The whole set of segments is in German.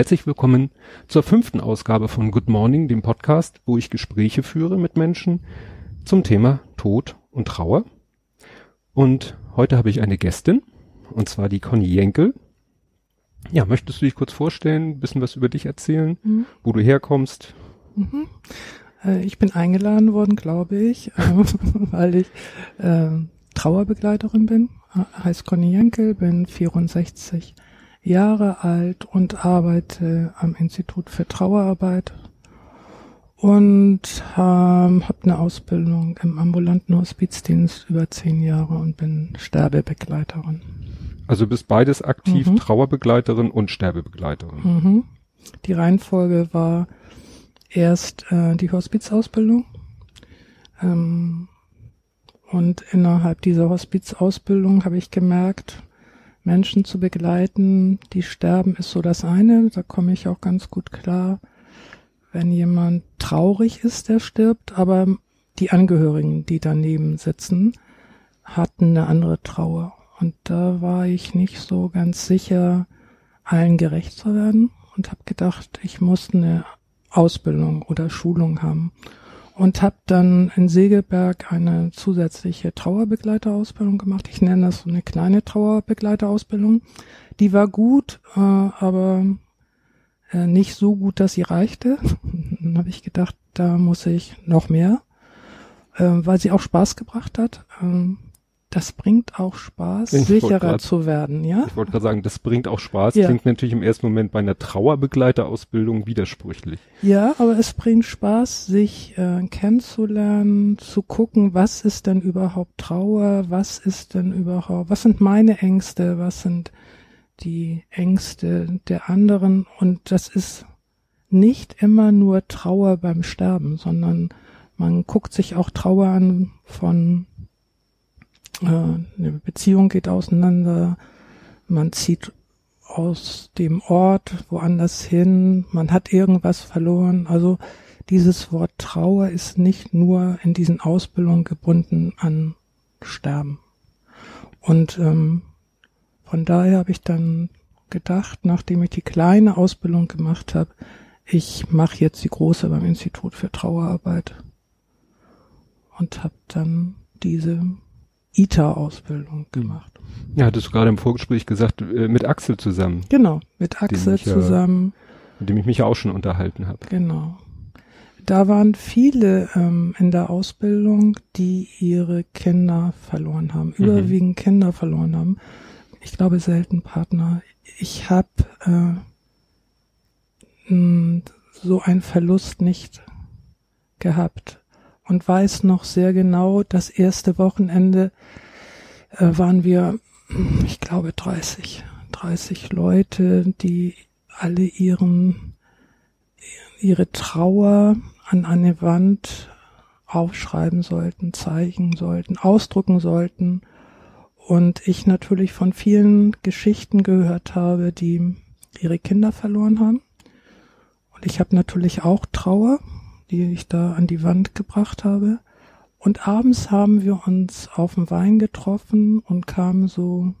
Herzlich willkommen zur fünften Ausgabe von Good Morning, dem Podcast, wo ich Gespräche führe mit Menschen zum Thema Tod und Trauer. Und heute habe ich eine Gästin, und zwar die Conny Jenkel. Ja, möchtest du dich kurz vorstellen, ein bisschen was über dich erzählen, mhm. wo du herkommst? Mhm. Äh, ich bin eingeladen worden, glaube ich, äh, weil ich äh, Trauerbegleiterin bin. Heißt Conny Jenkel, bin 64 Jahre alt und arbeite am Institut für Trauerarbeit und ähm, habe eine Ausbildung im ambulanten Hospizdienst über zehn Jahre und bin Sterbebegleiterin. Also bist beides aktiv, mhm. Trauerbegleiterin und Sterbebegleiterin. Mhm. Die Reihenfolge war erst äh, die Hospizausbildung ähm, und innerhalb dieser Hospizausbildung habe ich gemerkt, Menschen zu begleiten, die sterben, ist so das eine. Da komme ich auch ganz gut klar. Wenn jemand traurig ist, der stirbt, aber die Angehörigen, die daneben sitzen, hatten eine andere Trauer. Und da war ich nicht so ganz sicher, allen gerecht zu werden und habe gedacht, ich muss eine Ausbildung oder Schulung haben und habe dann in Segelberg eine zusätzliche Trauerbegleiterausbildung gemacht. Ich nenne das so eine kleine Trauerbegleiterausbildung. Die war gut, äh, aber äh, nicht so gut, dass sie reichte. dann habe ich gedacht, da muss ich noch mehr, äh, weil sie auch Spaß gebracht hat. Ähm, das bringt auch Spaß, ich sicherer grad, zu werden, ja? Ich wollte gerade sagen, das bringt auch Spaß. Ja. Klingt natürlich im ersten Moment bei einer Trauerbegleiterausbildung widersprüchlich. Ja, aber es bringt Spaß, sich äh, kennenzulernen, zu gucken, was ist denn überhaupt Trauer, was ist denn überhaupt, was sind meine Ängste, was sind die Ängste der anderen und das ist nicht immer nur Trauer beim Sterben, sondern man guckt sich auch Trauer an von eine Beziehung geht auseinander, man zieht aus dem Ort woanders hin, man hat irgendwas verloren. Also dieses Wort Trauer ist nicht nur in diesen Ausbildungen gebunden an Sterben. Und ähm, von daher habe ich dann gedacht, nachdem ich die kleine Ausbildung gemacht habe, ich mache jetzt die große beim Institut für Trauerarbeit und habe dann diese ITA-Ausbildung hm. gemacht. Ja, hattest du gerade im Vorgespräch gesagt, äh, mit Axel zusammen. Genau, mit Axel zusammen. Ja, mit dem ich mich ja auch schon unterhalten habe. Genau. Da waren viele ähm, in der Ausbildung, die ihre Kinder verloren haben, mhm. überwiegend Kinder verloren haben. Ich glaube selten Partner. Ich habe äh, so einen Verlust nicht gehabt und weiß noch sehr genau, das erste Wochenende äh, waren wir, ich glaube, 30, 30 Leute, die alle ihren, ihre Trauer an eine Wand aufschreiben sollten, zeigen sollten, ausdrucken sollten. Und ich natürlich von vielen Geschichten gehört habe, die ihre Kinder verloren haben. Und ich habe natürlich auch Trauer die ich da an die Wand gebracht habe. Und abends haben wir uns auf dem Wein getroffen und kamen so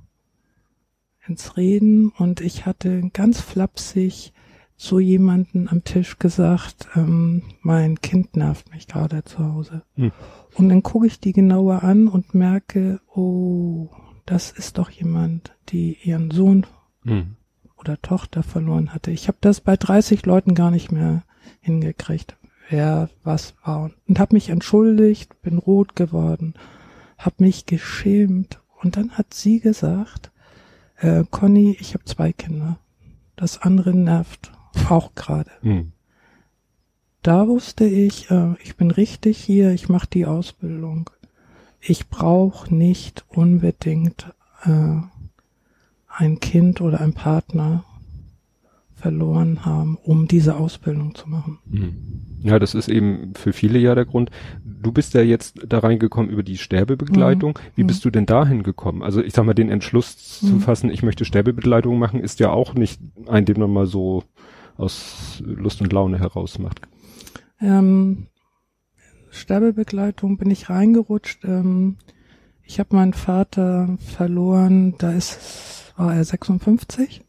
ins Reden und ich hatte ganz flapsig zu jemanden am Tisch gesagt, ähm, mein Kind nervt mich gerade zu Hause. Hm. Und dann gucke ich die genauer an und merke, oh, das ist doch jemand, die ihren Sohn hm. oder Tochter verloren hatte. Ich habe das bei 30 Leuten gar nicht mehr hingekriegt wer was war und habe mich entschuldigt, bin rot geworden, habe mich geschämt und dann hat sie gesagt, äh, Conny, ich habe zwei Kinder, das andere nervt auch gerade. Hm. Da wusste ich, äh, ich bin richtig hier, ich mache die Ausbildung. Ich brauche nicht unbedingt äh, ein Kind oder ein Partner verloren haben, um diese Ausbildung zu machen. Hm. Ja, das ist eben für viele ja der Grund. Du bist ja jetzt da reingekommen über die Sterbebegleitung. Mhm. Wie bist mhm. du denn dahin gekommen? Also ich sag mal, den Entschluss mhm. zu fassen, ich möchte Sterbebegleitung machen, ist ja auch nicht ein, den man mal so aus Lust und Laune heraus macht. Ähm, Sterbebegleitung bin ich reingerutscht. Ähm, ich habe meinen Vater verloren, da ist war er 56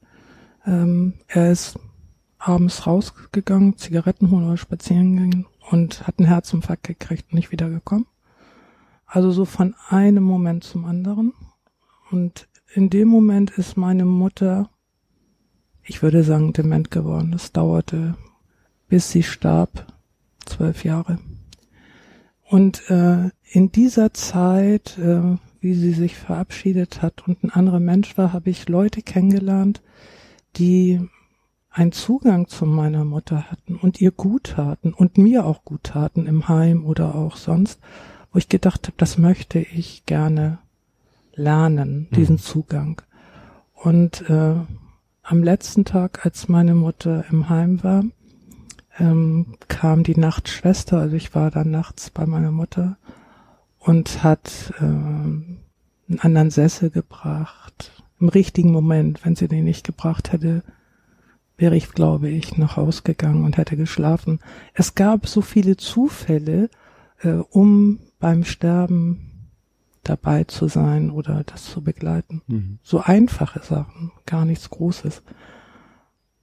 Ähm, er ist abends rausgegangen, Zigaretten holen oder spazieren gegangen und hat einen Herzinfarkt gekriegt und nicht wiedergekommen. Also so von einem Moment zum anderen. Und in dem Moment ist meine Mutter, ich würde sagen, dement geworden. Es dauerte, bis sie starb, zwölf Jahre. Und äh, in dieser Zeit, äh, wie sie sich verabschiedet hat und ein anderer Mensch war, habe ich Leute kennengelernt, die einen Zugang zu meiner Mutter hatten und ihr gut taten und mir auch gut taten im Heim oder auch sonst, wo ich gedacht habe, das möchte ich gerne lernen, diesen mhm. Zugang. Und äh, am letzten Tag, als meine Mutter im Heim war, ähm, kam die Nachtschwester, also ich war dann nachts bei meiner Mutter und hat äh, einen anderen Sessel gebracht. Im richtigen Moment, wenn sie den nicht gebracht hätte, wäre ich, glaube ich, nach Haus gegangen und hätte geschlafen. Es gab so viele Zufälle, äh, um beim Sterben dabei zu sein oder das zu begleiten. Mhm. So einfache Sachen, gar nichts Großes.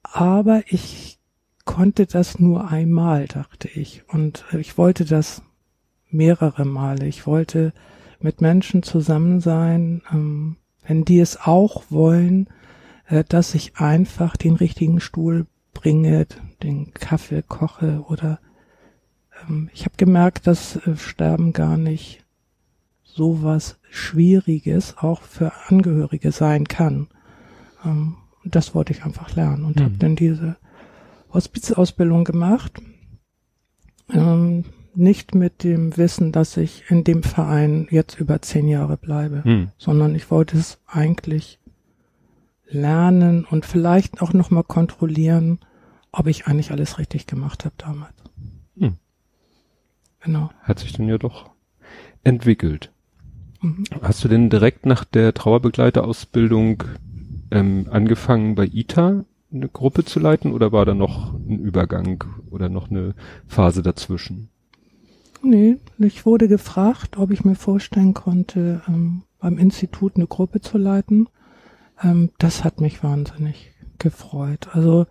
Aber ich konnte das nur einmal, dachte ich. Und ich wollte das mehrere Male. Ich wollte mit Menschen zusammen sein, ähm, wenn die es auch wollen, äh, dass ich einfach den richtigen Stuhl bringe, den Kaffee koche oder ähm, ich habe gemerkt, dass äh, Sterben gar nicht so was Schwieriges auch für Angehörige sein kann. Ähm, das wollte ich einfach lernen und mhm. habe dann diese Hospizausbildung gemacht. Ähm, nicht mit dem Wissen, dass ich in dem Verein jetzt über zehn Jahre bleibe, mhm. sondern ich wollte es eigentlich lernen und vielleicht auch nochmal kontrollieren, ob ich eigentlich alles richtig gemacht habe damals. Hm. Genau. Hat sich dann ja doch entwickelt. Mhm. Hast du denn direkt nach der Trauerbegleiterausbildung ähm, angefangen bei ITA eine Gruppe zu leiten oder war da noch ein Übergang oder noch eine Phase dazwischen? Nee, ich wurde gefragt, ob ich mir vorstellen konnte, ähm, beim Institut eine Gruppe zu leiten. Ähm, das hat mich wahnsinnig gefreut. Also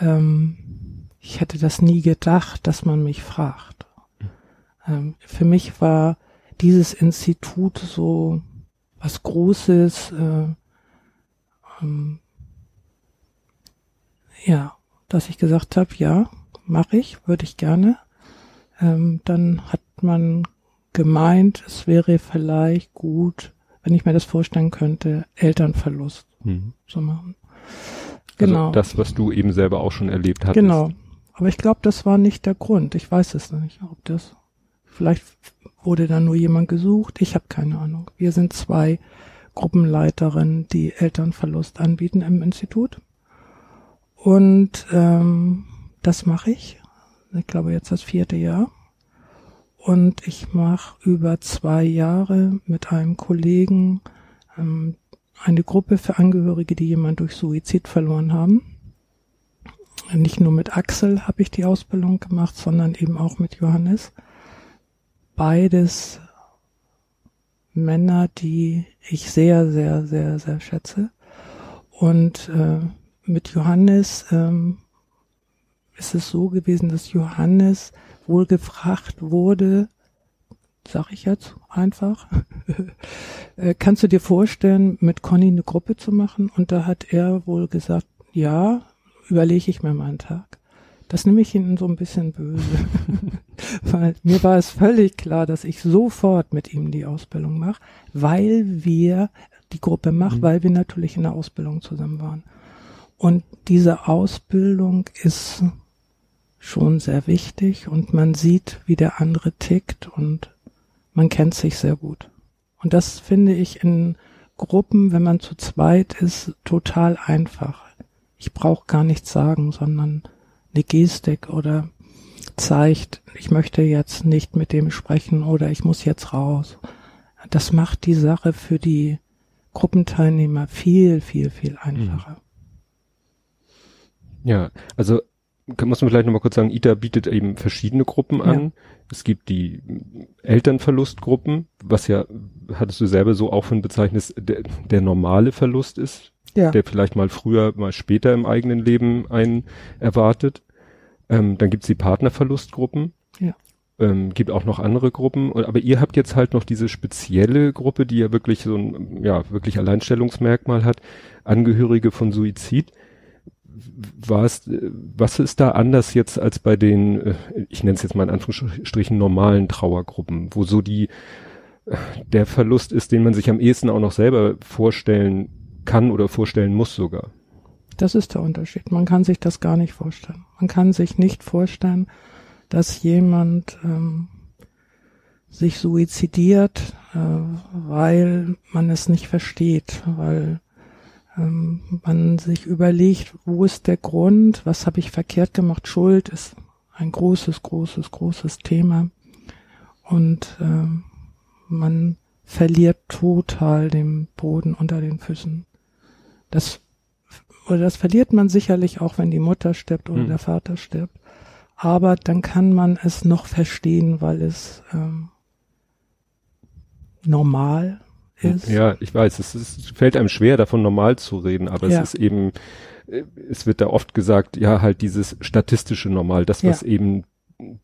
ähm, ich hätte das nie gedacht, dass man mich fragt. Ähm, für mich war dieses Institut so was Großes, äh, ähm, ja, dass ich gesagt habe, ja, mache ich, würde ich gerne. Ähm, dann hat man gemeint, es wäre vielleicht gut, wenn ich mir das vorstellen könnte, Elternverlust mhm. zu machen. Also genau. Also das, was du eben selber auch schon erlebt hast. Genau. Aber ich glaube, das war nicht der Grund. Ich weiß es nicht, ob das, vielleicht wurde da nur jemand gesucht. Ich habe keine Ahnung. Wir sind zwei Gruppenleiterinnen, die Elternverlust anbieten im Institut. Und ähm, das mache ich. Ich glaube jetzt das vierte Jahr und ich mache über zwei Jahre mit einem Kollegen ähm, eine Gruppe für Angehörige, die jemand durch Suizid verloren haben. Nicht nur mit Axel habe ich die Ausbildung gemacht, sondern eben auch mit Johannes. Beides Männer, die ich sehr, sehr, sehr, sehr schätze. Und äh, mit Johannes ähm, ist es so gewesen, dass Johannes wohl gefragt wurde, sag ich jetzt einfach, äh, kannst du dir vorstellen, mit Conny eine Gruppe zu machen? Und da hat er wohl gesagt, ja, überlege ich mir mal einen Tag. Das nehme ich ihn so ein bisschen böse, weil mir war es völlig klar, dass ich sofort mit ihm die Ausbildung mache, weil wir die Gruppe machen, mhm. weil wir natürlich in der Ausbildung zusammen waren. Und diese Ausbildung ist schon sehr wichtig und man sieht, wie der andere tickt und man kennt sich sehr gut. Und das finde ich in Gruppen, wenn man zu zweit ist, total einfach. Ich brauche gar nichts sagen, sondern eine Gestik oder zeigt, ich möchte jetzt nicht mit dem sprechen oder ich muss jetzt raus. Das macht die Sache für die Gruppenteilnehmer viel, viel, viel einfacher. Ja, also muss man vielleicht nochmal kurz sagen, ITA bietet eben verschiedene Gruppen an. Ja. Es gibt die Elternverlustgruppen, was ja, hattest du selber so auch von bezeichnet, der, der normale Verlust ist. ja. der vielleicht mal früher, mal später im eigenen Leben einen erwartet. Ähm, dann gibt's die Partnerverlustgruppen. Ja. Ähm, gibt auch noch andere Gruppen, aber ihr habt jetzt halt noch diese spezielle Gruppe, die ja wirklich so ein, ja, wirklich Alleinstellungsmerkmal hat, Angehörige von Suizid. Was, was ist da anders jetzt als bei den, äh, ich nenne es jetzt mal in Anführungsstrichen normalen Trauergruppen, wo so die, der Verlust ist, den man sich am ehesten auch noch selber vorstellen kann oder vorstellen muss sogar. Das ist der Unterschied. Man kann sich das gar nicht vorstellen. Man kann sich nicht vorstellen, dass jemand ähm, sich suizidiert, äh, weil man es nicht versteht, weil man sich überlegt, wo ist der Grund, was habe ich verkehrt gemacht. Schuld ist ein großes, großes, großes Thema. Und äh, man verliert total den Boden unter den Füßen. Das oder das verliert man sicherlich auch, wenn die Mutter stirbt oder hm. der Vater stirbt. Aber dann kann man es noch verstehen, weil es ähm, normal ist. Ja, ich weiß, es, ist, fällt einem schwer, davon normal zu reden, aber ja. es ist eben, äh, es wird da oft gesagt, ja, halt dieses statistische Normal, das, was ja. eben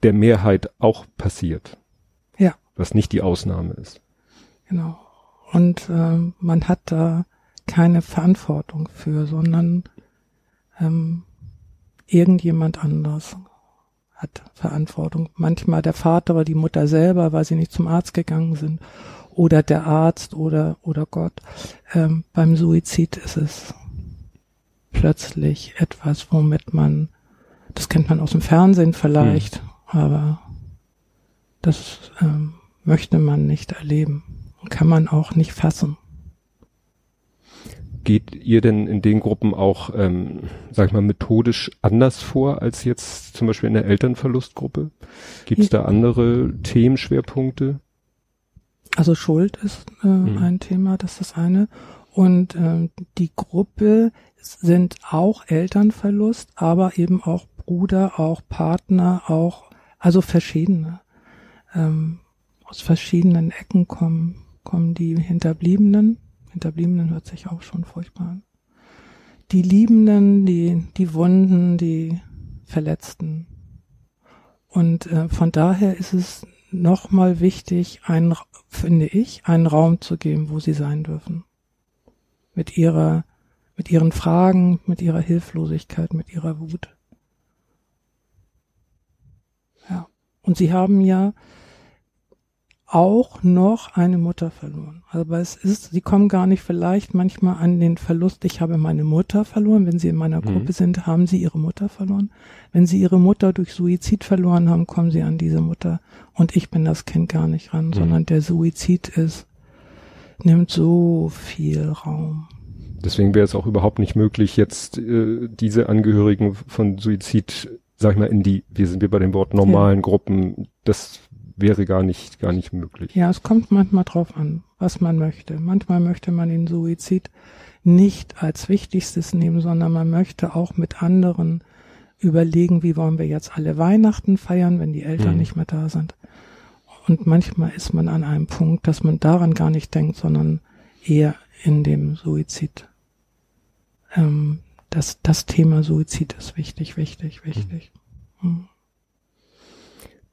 der Mehrheit auch passiert. Ja. Was nicht die Ausnahme ist. Genau. Und ähm, man hat da keine Verantwortung für, sondern ähm, irgendjemand anderes hat Verantwortung. Manchmal der Vater oder die Mutter selber, weil sie nicht zum Arzt gegangen sind, oder der Arzt oder oder Gott. Ähm, beim Suizid ist es plötzlich etwas, womit man, das kennt man aus dem Fernsehen vielleicht, hm. aber das ähm, möchte man nicht erleben und kann man auch nicht fassen geht ihr denn in den Gruppen auch, ähm, sag ich mal, methodisch anders vor als jetzt zum Beispiel in der Elternverlustgruppe? Gibt es da andere Themenschwerpunkte? Also Schuld ist äh, mhm. ein Thema, das ist das eine. Und ähm, die Gruppe sind auch Elternverlust, aber eben auch Bruder, auch Partner, auch, also verschiedene. Ähm, aus verschiedenen Ecken kommen, kommen die Hinterbliebenen Hinterbliebenen hört sich auch schon furchtbar an. Die Liebenden, die, die Wunden, die Verletzten. Und äh, von daher ist es nochmal wichtig, einen, finde ich, einen Raum zu geben, wo sie sein dürfen. Mit ihrer, mit ihren Fragen, mit ihrer Hilflosigkeit, mit ihrer Wut. Ja. Und sie haben ja auch noch eine Mutter verloren. Aber es ist, sie kommen gar nicht vielleicht manchmal an den Verlust, ich habe meine Mutter verloren. Wenn sie in meiner mhm. Gruppe sind, haben sie ihre Mutter verloren. Wenn sie ihre Mutter durch Suizid verloren haben, kommen sie an diese Mutter. Und ich bin das Kind gar nicht ran, mhm. sondern der Suizid ist, nimmt so viel Raum. Deswegen wäre es auch überhaupt nicht möglich, jetzt äh, diese Angehörigen von Suizid, sag ich mal, in die, wir sind wir bei dem Wort normalen ja. Gruppen, das wäre gar nicht, gar nicht möglich. Ja, es kommt manchmal drauf an, was man möchte. Manchmal möchte man den Suizid nicht als wichtigstes nehmen, sondern man möchte auch mit anderen überlegen, wie wollen wir jetzt alle Weihnachten feiern, wenn die Eltern mhm. nicht mehr da sind. Und manchmal ist man an einem Punkt, dass man daran gar nicht denkt, sondern eher in dem Suizid. Ähm, das, das Thema Suizid ist wichtig, wichtig, wichtig. Mhm.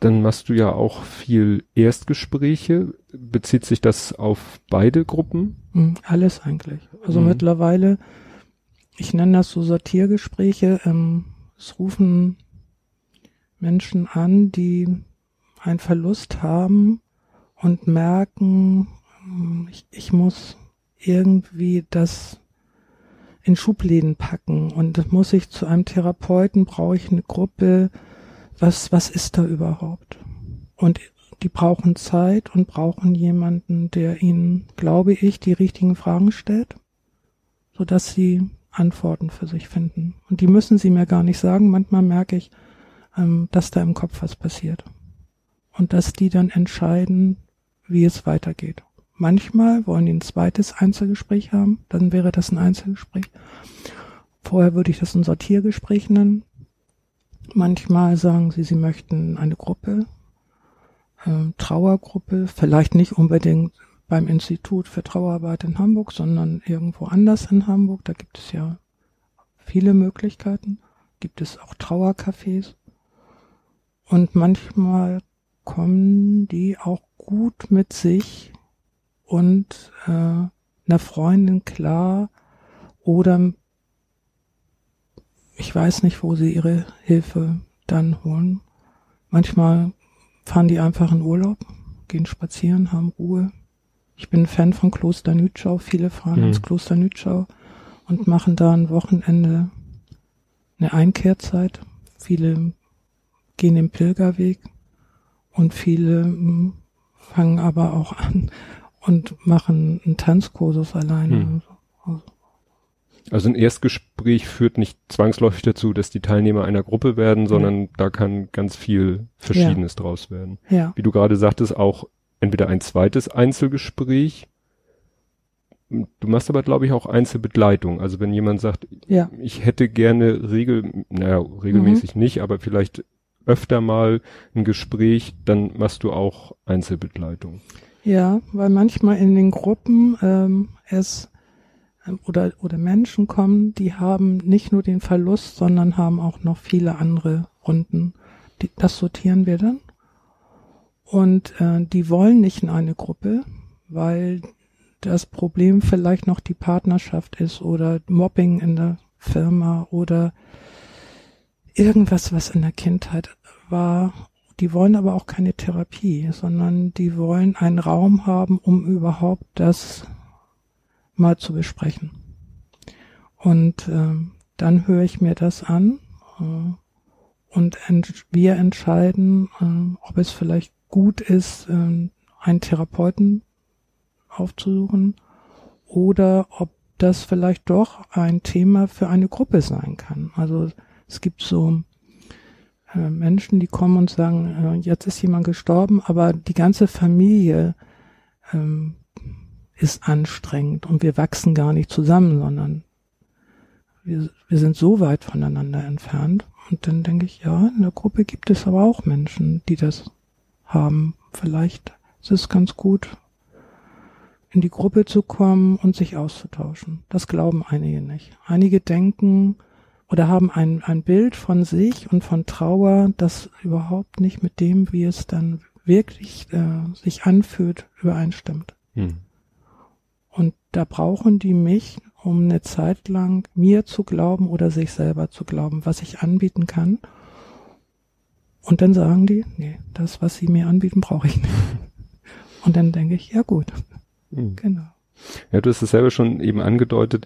Dann machst du ja auch viel Erstgespräche. Bezieht sich das auf beide Gruppen? Hm, alles eigentlich. Also mhm. mittlerweile, ich nenne das so Sortiergespräche. Ähm, es rufen Menschen an, die einen Verlust haben und merken, hm, ich, ich muss irgendwie das in Schubläden packen und muss ich zu einem Therapeuten, brauche ich eine Gruppe, was, was ist da überhaupt? Und die brauchen Zeit und brauchen jemanden, der ihnen, glaube ich, die richtigen Fragen stellt, so dass sie Antworten für sich finden. Und die müssen sie mir gar nicht sagen. Manchmal merke ich, ähm, dass da im Kopf was passiert. Und dass die dann entscheiden, wie es weitergeht. Manchmal wollen die ein zweites Einzelgespräch haben, dann wäre das ein Einzelgespräch. Vorher würde ich das ein Sortiergespräch nennen. Manchmal sagen sie, sie möchten eine Gruppe, äh, Trauergruppe, vielleicht nicht unbedingt beim Institut für Trauerarbeit in Hamburg, sondern irgendwo anders in Hamburg. Da gibt es ja viele Möglichkeiten. Gibt es auch Trauercafés. Und manchmal kommen die auch gut mit sich und äh, einer Freundin klar oder ich weiß nicht, wo sie ihre Hilfe dann holen. Manchmal fahren die einfach in Urlaub, gehen spazieren, haben Ruhe. Ich bin Fan von Kloster Nütschau. Viele fahren mhm. ins Kloster Nütschau und machen da ein Wochenende eine Einkehrzeit. Viele gehen den Pilgerweg und viele hm, fangen aber auch an und machen einen Tanzkursus alleine. Hm. Also, also ein Erstgespräch führt nicht zwangsläufig dazu, dass die Teilnehmer einer Gruppe werden, sondern ja. da kann ganz viel Verschiedenes ja. draus werden. Ja. Wie du gerade sagtest, auch entweder ein zweites Einzelgespräch. Du machst aber, glaube ich, auch Einzelbegleitung. Also wenn jemand sagt, ja. ich hätte gerne regel, naja, regelmäßig mhm. nicht, aber vielleicht öfter mal ein Gespräch, dann machst du auch Einzelbegleitung. Ja, weil manchmal in den Gruppen ähm, es oder oder Menschen kommen, die haben nicht nur den Verlust, sondern haben auch noch viele andere Runden. Die, das sortieren wir dann. Und äh, die wollen nicht in eine Gruppe, weil das Problem vielleicht noch die Partnerschaft ist oder Mobbing in der Firma oder irgendwas, was in der Kindheit war. Die wollen aber auch keine Therapie, sondern die wollen einen Raum haben, um überhaupt das mal zu besprechen. Und äh, dann höre ich mir das an äh, und ent wir entscheiden, äh, ob es vielleicht gut ist, äh, einen Therapeuten aufzusuchen oder ob das vielleicht doch ein Thema für eine Gruppe sein kann. Also es gibt so äh, Menschen, die kommen und sagen, äh, jetzt ist jemand gestorben, aber die ganze Familie ähm, ist anstrengend und wir wachsen gar nicht zusammen, sondern wir, wir sind so weit voneinander entfernt. Und dann denke ich, ja, in der Gruppe gibt es aber auch Menschen, die das haben. Vielleicht ist es ganz gut, in die Gruppe zu kommen und sich auszutauschen. Das glauben einige nicht. Einige denken, oder haben ein, ein Bild von sich und von Trauer, das überhaupt nicht mit dem, wie es dann wirklich äh, sich anfühlt, übereinstimmt. Hm. Da brauchen die mich, um eine Zeit lang mir zu glauben oder sich selber zu glauben, was ich anbieten kann. Und dann sagen die, nee, das, was sie mir anbieten, brauche ich nicht. Und dann denke ich, ja gut. Hm. Genau. Ja, du hast es selber schon eben angedeutet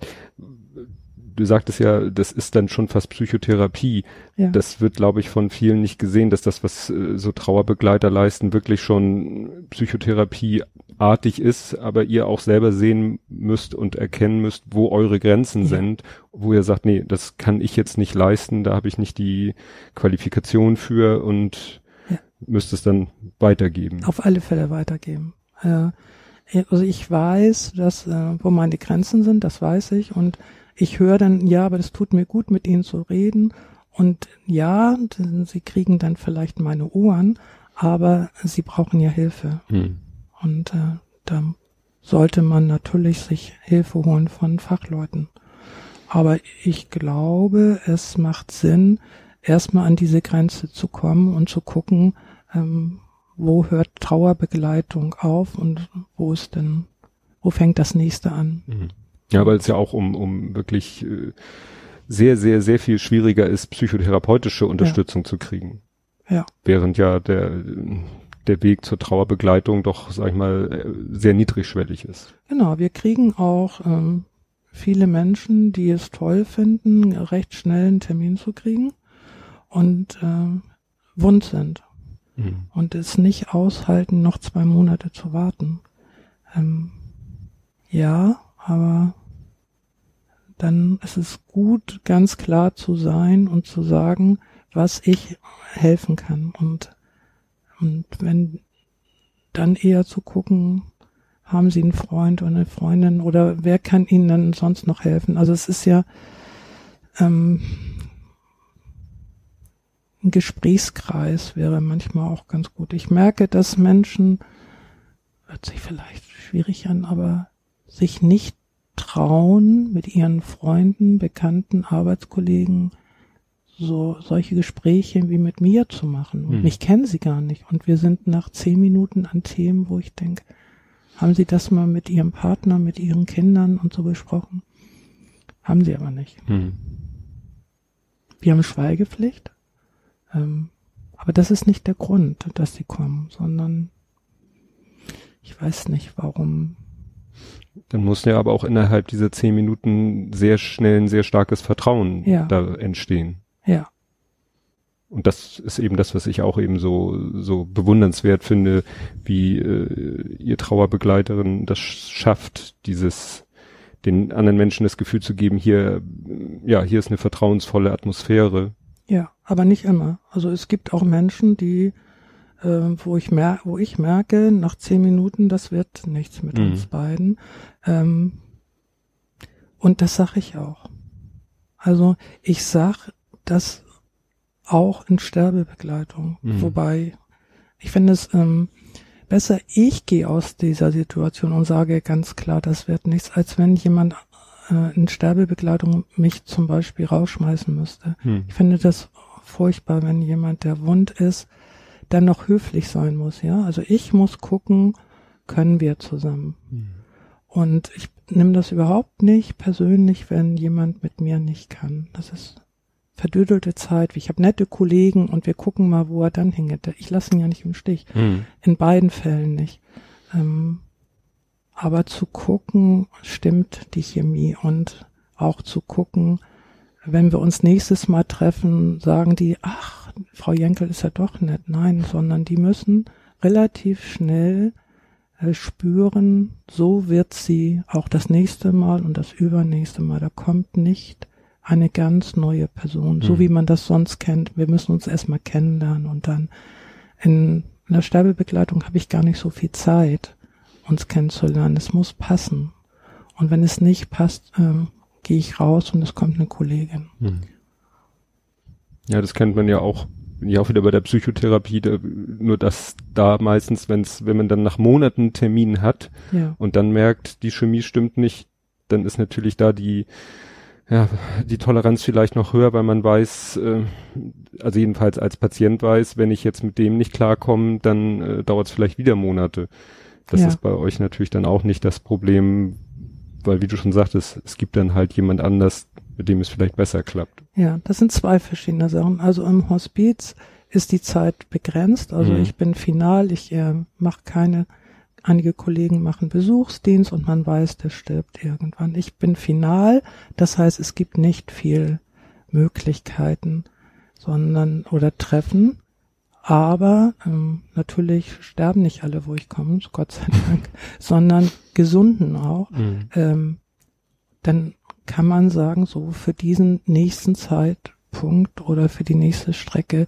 du sagtest ja, das ist dann schon fast Psychotherapie. Ja. Das wird, glaube ich, von vielen nicht gesehen, dass das, was äh, so Trauerbegleiter leisten, wirklich schon Psychotherapieartig ist, aber ihr auch selber sehen müsst und erkennen müsst, wo eure Grenzen ja. sind, wo ihr sagt, nee, das kann ich jetzt nicht leisten, da habe ich nicht die Qualifikation für und ja. müsst es dann weitergeben. Auf alle Fälle weitergeben. Äh, also ich weiß, dass äh, wo meine Grenzen sind, das weiß ich und ich höre dann, ja, aber das tut mir gut, mit ihnen zu reden. Und ja, sie kriegen dann vielleicht meine Ohren, aber sie brauchen ja Hilfe. Hm. Und äh, da sollte man natürlich sich Hilfe holen von Fachleuten. Aber ich glaube, es macht Sinn, erstmal an diese Grenze zu kommen und zu gucken, ähm, wo hört Trauerbegleitung auf und wo ist denn, wo fängt das nächste an? Mhm. Ja, weil es ja auch um, um wirklich äh, sehr, sehr, sehr viel schwieriger ist, psychotherapeutische Unterstützung ja. zu kriegen. Ja. Während ja der, der Weg zur Trauerbegleitung doch, sag ich mal, äh, sehr niedrigschwellig ist. Genau, wir kriegen auch ähm, viele Menschen, die es toll finden, recht schnell einen Termin zu kriegen und äh, wund sind mhm. und es nicht aushalten, noch zwei Monate zu warten. Ähm, ja, aber dann ist es gut, ganz klar zu sein und zu sagen, was ich helfen kann. Und, und wenn dann eher zu gucken, haben Sie einen Freund oder eine Freundin oder wer kann Ihnen dann sonst noch helfen? Also es ist ja ähm, ein Gesprächskreis wäre manchmal auch ganz gut. Ich merke, dass Menschen hört sich vielleicht schwierig an, aber sich nicht trauen, mit ihren Freunden, Bekannten, Arbeitskollegen so solche Gespräche wie mit mir zu machen. Und hm. mich kennen sie gar nicht. Und wir sind nach zehn Minuten an Themen, wo ich denke, haben Sie das mal mit Ihrem Partner, mit Ihren Kindern und so besprochen? Haben sie aber nicht. Hm. Wir haben Schweigepflicht. Ähm, aber das ist nicht der Grund, dass sie kommen, sondern ich weiß nicht, warum. Dann muss ja aber auch innerhalb dieser zehn Minuten sehr schnell ein sehr starkes Vertrauen ja. da entstehen. Ja. Und das ist eben das, was ich auch eben so, so bewundernswert finde, wie äh, ihr Trauerbegleiterin das schafft, dieses den anderen Menschen das Gefühl zu geben, hier, ja, hier ist eine vertrauensvolle Atmosphäre. Ja, aber nicht immer. Also es gibt auch Menschen, die, äh, wo ich mer wo ich merke, nach zehn Minuten, das wird nichts mit mhm. uns beiden. Ähm, und das sage ich auch. Also ich sag das auch in Sterbebegleitung. Mhm. Wobei, ich finde es ähm, besser, ich gehe aus dieser Situation und sage ganz klar, das wird nichts, als wenn jemand äh, in Sterbebegleitung mich zum Beispiel rausschmeißen müsste. Mhm. Ich finde das furchtbar, wenn jemand, der wund ist, dann noch höflich sein muss, ja. Also ich muss gucken, können wir zusammen. Mhm. Und ich nehme das überhaupt nicht persönlich, wenn jemand mit mir nicht kann. Das ist verdödelte Zeit. Ich habe nette Kollegen und wir gucken mal, wo er dann hingeht. Ich lasse ihn ja nicht im Stich. Mhm. In beiden Fällen nicht. Ähm, aber zu gucken, stimmt die Chemie und auch zu gucken, wenn wir uns nächstes Mal treffen, sagen die, ach, Frau Jenkel ist ja doch nett. Nein, sondern die müssen relativ schnell äh, spüren, so wird sie auch das nächste Mal und das übernächste Mal. Da kommt nicht eine ganz neue Person, mhm. so wie man das sonst kennt. Wir müssen uns erstmal kennenlernen und dann in einer Sterbebegleitung habe ich gar nicht so viel Zeit, uns kennenzulernen. Es muss passen. Und wenn es nicht passt, äh, gehe ich raus und es kommt eine Kollegin. Mhm. Ja, das kennt man ja auch, ja auch wieder bei der Psychotherapie, da, nur dass da meistens, wenn's, wenn man dann nach Monaten Termin hat ja. und dann merkt, die Chemie stimmt nicht, dann ist natürlich da die ja, die Toleranz vielleicht noch höher, weil man weiß, äh, also jedenfalls als Patient weiß, wenn ich jetzt mit dem nicht klarkomme, dann äh, dauert es vielleicht wieder Monate. Das ja. ist bei euch natürlich dann auch nicht das Problem, weil wie du schon sagtest, es gibt dann halt jemand anders, mit dem es vielleicht besser klappt. Ja, das sind zwei verschiedene Sachen. Also im Hospiz ist die Zeit begrenzt. Also mhm. ich bin final, ich äh, mache keine Einige Kollegen machen Besuchsdienst und man weiß, der stirbt irgendwann. Ich bin final, das heißt, es gibt nicht viel Möglichkeiten, sondern oder Treffen. Aber ähm, natürlich sterben nicht alle, wo ich komme, Gott sei Dank, sondern gesunden auch. Mhm. Ähm, dann kann man sagen, so für diesen nächsten Zeitpunkt oder für die nächste Strecke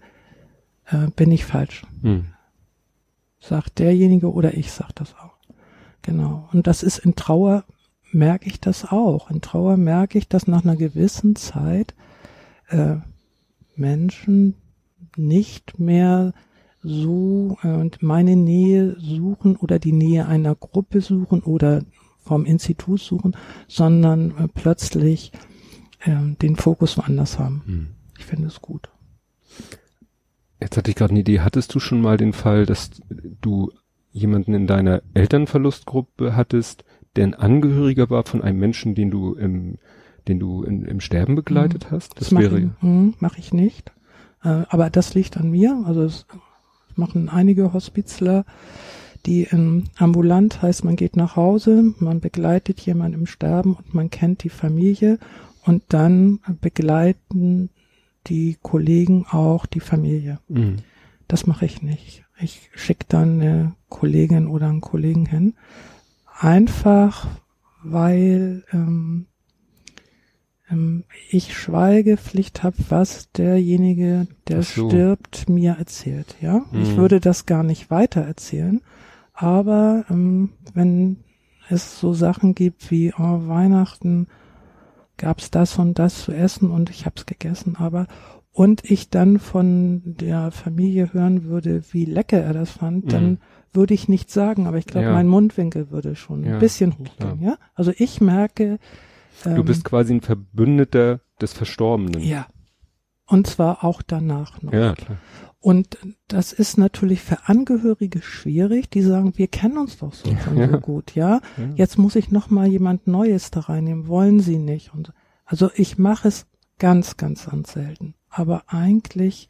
äh, bin ich falsch. Mhm sagt derjenige oder ich sag das auch. Genau. Und das ist in Trauer merke ich das auch. In Trauer merke ich, dass nach einer gewissen Zeit äh, Menschen nicht mehr so äh, meine Nähe suchen oder die Nähe einer Gruppe suchen oder vom Institut suchen, sondern äh, plötzlich äh, den Fokus woanders haben. Hm. Ich finde es gut. Jetzt hatte ich gerade eine Idee. Hattest du schon mal den Fall, dass du jemanden in deiner Elternverlustgruppe hattest, der ein Angehöriger war von einem Menschen, den du im, den du in, im Sterben begleitet mhm. hast? Das, das wäre. Mache hm, mach ich nicht. Äh, aber das liegt an mir. Also es machen einige Hospizler, die in ambulant heißt, man geht nach Hause, man begleitet jemanden im Sterben und man kennt die Familie und dann begleiten die Kollegen auch die Familie. Mhm. Das mache ich nicht. Ich schicke dann eine Kollegin oder einen Kollegen hin. Einfach weil ähm, ähm, ich Schweigepflicht habe, was derjenige, der so. stirbt, mir erzählt. Ja, mhm. ich würde das gar nicht weiter erzählen. Aber ähm, wenn es so Sachen gibt wie oh, Weihnachten, gab's das und das zu essen und ich hab's gegessen, aber und ich dann von der Familie hören würde, wie lecker er das fand, mhm. dann würde ich nichts sagen, aber ich glaube, ja. mein Mundwinkel würde schon ja, ein bisschen hochgehen, klar. ja? Also ich merke, ähm, du bist quasi ein Verbündeter des Verstorbenen. Ja. Und zwar auch danach noch. Ja, klar. Und das ist natürlich für Angehörige schwierig, die sagen, wir kennen uns doch so, ja. so gut, ja? ja? Jetzt muss ich noch mal jemand Neues da reinnehmen, wollen sie nicht. Und also ich mache es ganz, ganz, ganz selten. Aber eigentlich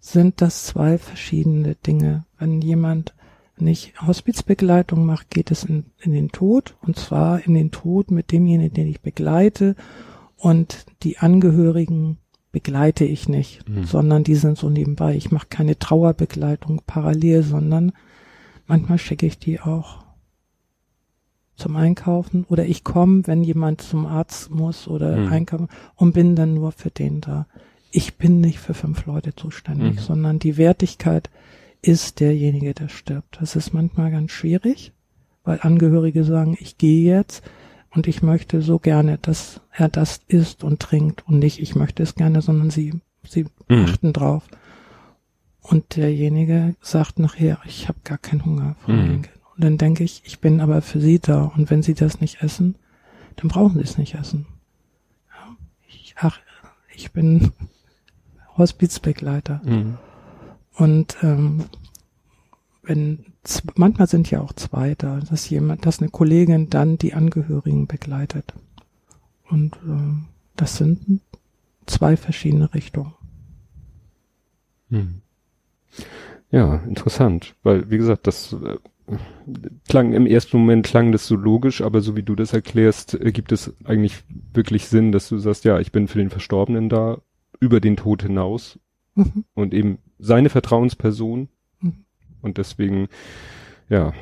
sind das zwei verschiedene Dinge. Wenn jemand nicht Hospizbegleitung macht, geht es in, in den Tod und zwar in den Tod mit demjenigen, den ich begleite und die Angehörigen begleite ich nicht, mhm. sondern die sind so nebenbei. Ich mache keine Trauerbegleitung parallel, sondern manchmal schicke ich die auch zum Einkaufen oder ich komme, wenn jemand zum Arzt muss oder mhm. einkaufen und bin dann nur für den da. Ich bin nicht für fünf Leute zuständig, mhm. sondern die Wertigkeit ist derjenige, der stirbt. Das ist manchmal ganz schwierig, weil Angehörige sagen, ich gehe jetzt, und ich möchte so gerne, dass er das isst und trinkt und nicht, ich möchte es gerne, sondern sie, sie mhm. achten drauf. Und derjenige sagt nachher, ich habe gar keinen Hunger. Mhm. Und dann denke ich, ich bin aber für sie da. Und wenn sie das nicht essen, dann brauchen sie es nicht essen. Ja, ich, ach, ich bin Hospizbegleiter. Mhm. Und ähm, wenn manchmal sind ja auch zwei da, dass jemand, dass eine Kollegin dann die Angehörigen begleitet. Und äh, das sind zwei verschiedene Richtungen. Hm. Ja, interessant, weil wie gesagt, das äh, klang im ersten Moment klang das so logisch, aber so wie du das erklärst, äh, gibt es eigentlich wirklich Sinn, dass du sagst, ja, ich bin für den Verstorbenen da über den Tod hinaus mhm. und eben seine Vertrauensperson und deswegen, ja,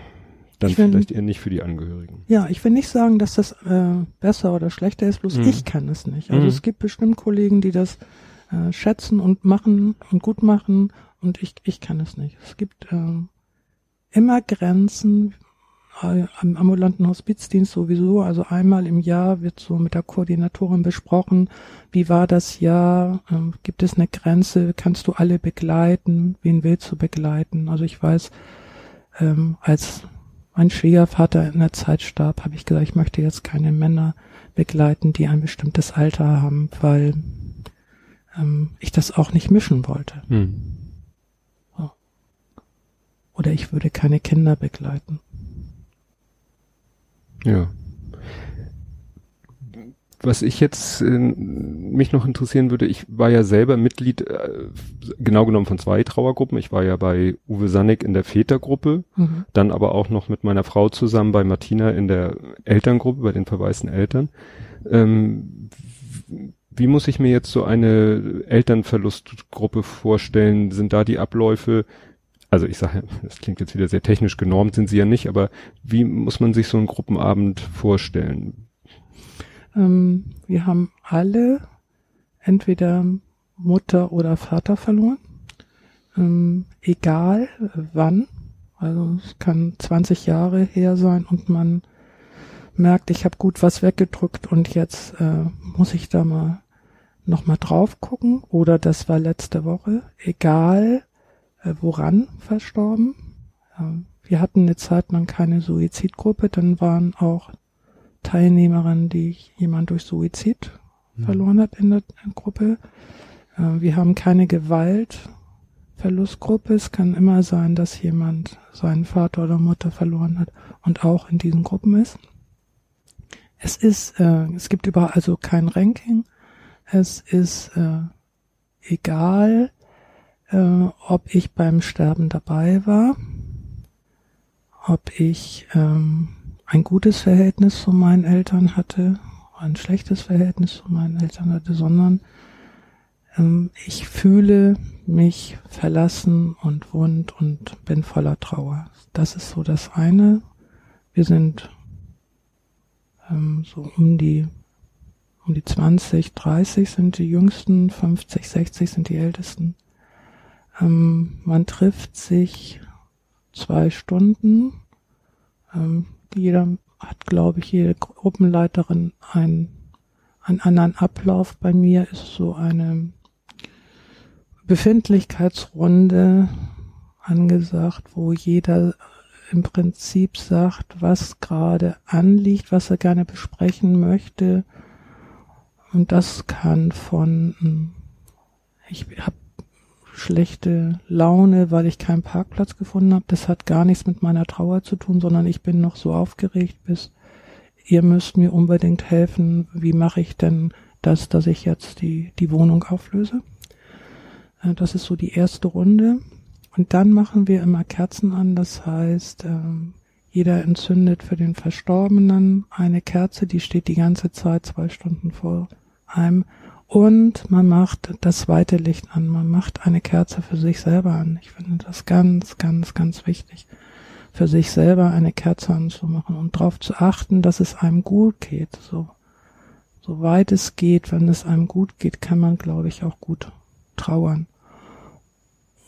dann will, vielleicht eher nicht für die Angehörigen. Ja, ich will nicht sagen, dass das äh, besser oder schlechter ist, bloß mhm. ich kann es nicht. Also mhm. es gibt bestimmt Kollegen, die das äh, schätzen und machen und gut machen und ich, ich kann es nicht. Es gibt äh, immer Grenzen, am ambulanten Hospizdienst sowieso, also einmal im Jahr wird so mit der Koordinatorin besprochen, wie war das Jahr, ähm, gibt es eine Grenze, kannst du alle begleiten, wen willst du begleiten? Also ich weiß, ähm, als mein Schwiegervater in der Zeit starb, habe ich gesagt, ich möchte jetzt keine Männer begleiten, die ein bestimmtes Alter haben, weil ähm, ich das auch nicht mischen wollte. Hm. Oder ich würde keine Kinder begleiten. Ja. Was ich jetzt äh, mich noch interessieren würde, ich war ja selber Mitglied, äh, genau genommen von zwei Trauergruppen. Ich war ja bei Uwe Sannig in der Vätergruppe, mhm. dann aber auch noch mit meiner Frau zusammen bei Martina in der Elterngruppe, bei den verwaisten Eltern. Ähm, wie muss ich mir jetzt so eine Elternverlustgruppe vorstellen? Sind da die Abläufe also ich sage, das klingt jetzt wieder sehr technisch genormt, sind sie ja nicht, aber wie muss man sich so einen Gruppenabend vorstellen? Ähm, wir haben alle entweder Mutter oder Vater verloren, ähm, egal wann. Also es kann 20 Jahre her sein und man merkt, ich habe gut was weggedrückt und jetzt äh, muss ich da mal noch mal drauf gucken oder das war letzte Woche. Egal äh, woran verstorben. Ähm, wir hatten eine Zeit lang keine Suizidgruppe, dann waren auch Teilnehmerinnen, die jemand durch Suizid mhm. verloren hat in der Gruppe. Äh, wir haben keine Gewaltverlustgruppe. Es kann immer sein, dass jemand seinen Vater oder Mutter verloren hat und auch in diesen Gruppen ist. Es ist, äh, es gibt überall also kein Ranking. Es ist äh, egal, äh, ob ich beim Sterben dabei war, ob ich ähm, ein gutes Verhältnis zu meinen Eltern hatte, ein schlechtes Verhältnis zu meinen Eltern hatte, sondern ähm, ich fühle mich verlassen und wund und bin voller Trauer. Das ist so das eine. Wir sind ähm, so um die um die 20, 30 sind die jüngsten, 50, 60 sind die ältesten. Ähm, man trifft sich zwei Stunden. Ähm, jeder hat, glaube ich, jede Gruppenleiterin ein, einen anderen Ablauf. Bei mir ist so eine Befindlichkeitsrunde angesagt, wo jeder im Prinzip sagt, was gerade anliegt, was er gerne besprechen möchte. Und das kann von, hm, ich habe schlechte Laune, weil ich keinen Parkplatz gefunden habe. Das hat gar nichts mit meiner Trauer zu tun, sondern ich bin noch so aufgeregt bis, ihr müsst mir unbedingt helfen. Wie mache ich denn das, dass ich jetzt die, die Wohnung auflöse? Äh, das ist so die erste Runde. Und dann machen wir immer Kerzen an. Das heißt, ähm, jeder entzündet für den Verstorbenen eine Kerze, die steht die ganze Zeit zwei Stunden vor einem. Und man macht das zweite Licht an. Man macht eine Kerze für sich selber an. Ich finde das ganz, ganz, ganz wichtig, für sich selber eine Kerze anzumachen und darauf zu achten, dass es einem gut geht. So, weit es geht, wenn es einem gut geht, kann man, glaube ich, auch gut trauern.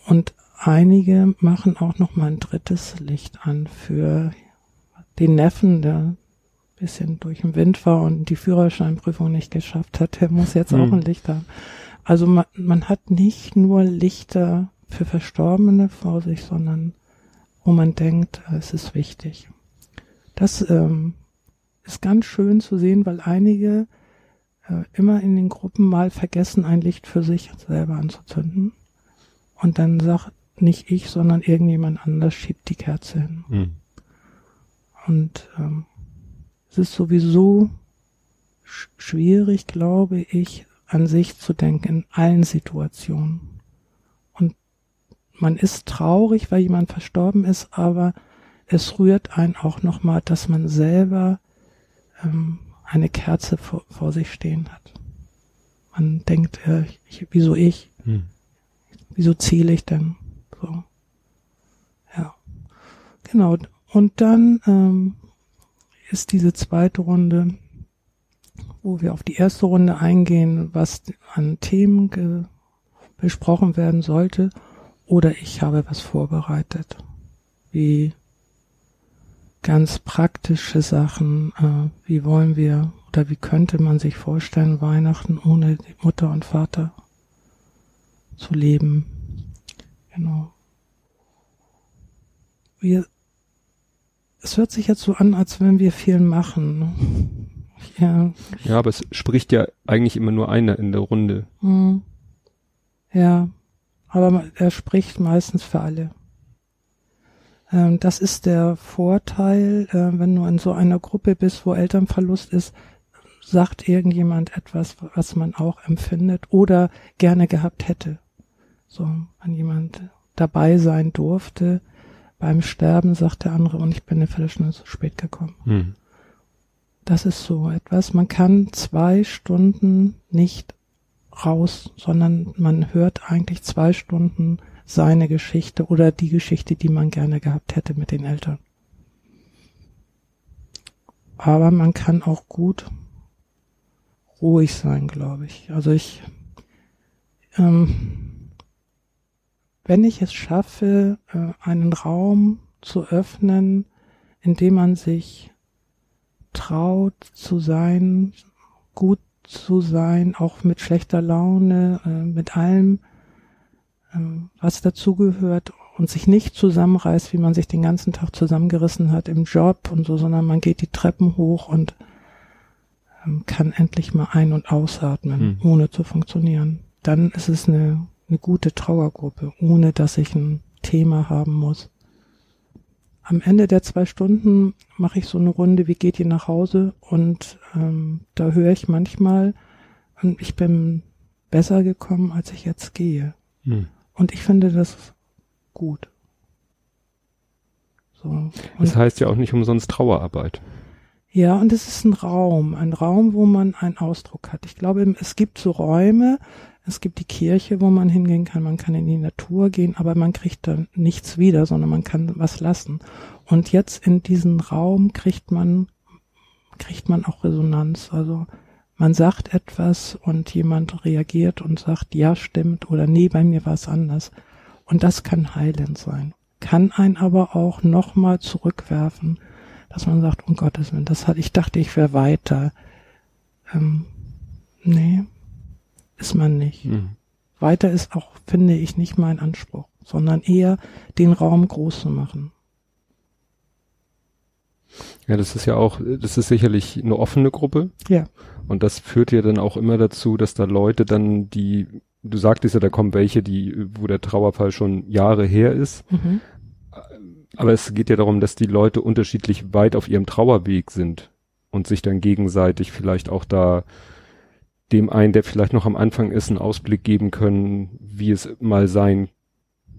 Und einige machen auch noch mal ein drittes Licht an für den Neffen, der bisschen durch den Wind war und die Führerscheinprüfung nicht geschafft hat, der muss jetzt hm. auch ein Licht haben. Also man, man hat nicht nur Lichter für Verstorbene vor sich, sondern wo man denkt, es ist wichtig. Das ähm, ist ganz schön zu sehen, weil einige äh, immer in den Gruppen mal vergessen, ein Licht für sich selber anzuzünden. Und dann sagt nicht ich, sondern irgendjemand anders schiebt die Kerze hin. Mhm. Und ähm, es ist sowieso sch schwierig, glaube ich, an sich zu denken in allen Situationen. Und man ist traurig, weil jemand verstorben ist, aber es rührt einen auch nochmal, dass man selber ähm, eine Kerze vor, vor, sich stehen hat. Man denkt, äh, ich, wieso ich? Hm. Wieso zähle ich denn? So. Ja. Genau. Und dann ähm, ist diese zweite Runde, wo wir auf die erste Runde eingehen, was an Themen besprochen werden sollte, oder ich habe was vorbereitet, wie ganz praktische Sachen, äh, wie wollen wir oder wie könnte man sich vorstellen, Weihnachten ohne Mutter und Vater zu leben. Genau. Wir, es hört sich jetzt so an, als wenn wir viel machen. Ne? Ja. Ja, aber es spricht ja eigentlich immer nur einer in der Runde. Hm. Ja, aber er spricht meistens für alle. Ähm, das ist der Vorteil, äh, wenn du in so einer Gruppe bist, wo Elternverlust ist, sagt irgendjemand etwas, was man auch empfindet oder gerne gehabt hätte so wenn jemand dabei sein durfte. Beim Sterben sagt der andere, und ich bin eine Viertelstunde zu spät gekommen. Hm. Das ist so etwas. Man kann zwei Stunden nicht raus, sondern man hört eigentlich zwei Stunden seine Geschichte oder die Geschichte, die man gerne gehabt hätte mit den Eltern. Aber man kann auch gut ruhig sein, glaube ich. Also ich ähm, wenn ich es schaffe, äh, einen Raum zu öffnen, in dem man sich traut zu sein, gut zu sein, auch mit schlechter Laune, äh, mit allem, ähm, was dazugehört und sich nicht zusammenreißt, wie man sich den ganzen Tag zusammengerissen hat im Job und so, sondern man geht die Treppen hoch und ähm, kann endlich mal ein- und ausatmen, hm. ohne zu funktionieren. Dann ist es eine eine gute Trauergruppe, ohne dass ich ein Thema haben muss. Am Ende der zwei Stunden mache ich so eine Runde, wie geht ihr nach Hause? Und ähm, da höre ich manchmal, ich bin besser gekommen, als ich jetzt gehe. Hm. Und ich finde das gut. So. das heißt ja auch nicht umsonst Trauerarbeit. Ja, und es ist ein Raum, ein Raum, wo man einen Ausdruck hat. Ich glaube, es gibt so Räume, es gibt die Kirche, wo man hingehen kann, man kann in die Natur gehen, aber man kriegt da nichts wieder, sondern man kann was lassen. Und jetzt in diesen Raum kriegt man, kriegt man auch Resonanz. Also man sagt etwas und jemand reagiert und sagt, ja, stimmt oder nee, bei mir war es anders. Und das kann heilend sein. Kann ein aber auch nochmal zurückwerfen, dass man sagt, um Gottes Willen, das hat, ich dachte, ich wäre weiter. Ähm, Nee, ist man nicht. Mhm. Weiter ist auch, finde ich, nicht mein Anspruch, sondern eher den Raum groß zu machen. Ja, das ist ja auch, das ist sicherlich eine offene Gruppe. Ja. Und das führt ja dann auch immer dazu, dass da Leute dann, die, du sagtest ja, da kommen welche, die, wo der Trauerfall schon Jahre her ist. Mhm. Aber es geht ja darum, dass die Leute unterschiedlich weit auf ihrem Trauerweg sind und sich dann gegenseitig vielleicht auch da dem einen, der vielleicht noch am Anfang ist, einen Ausblick geben können, wie es mal sein,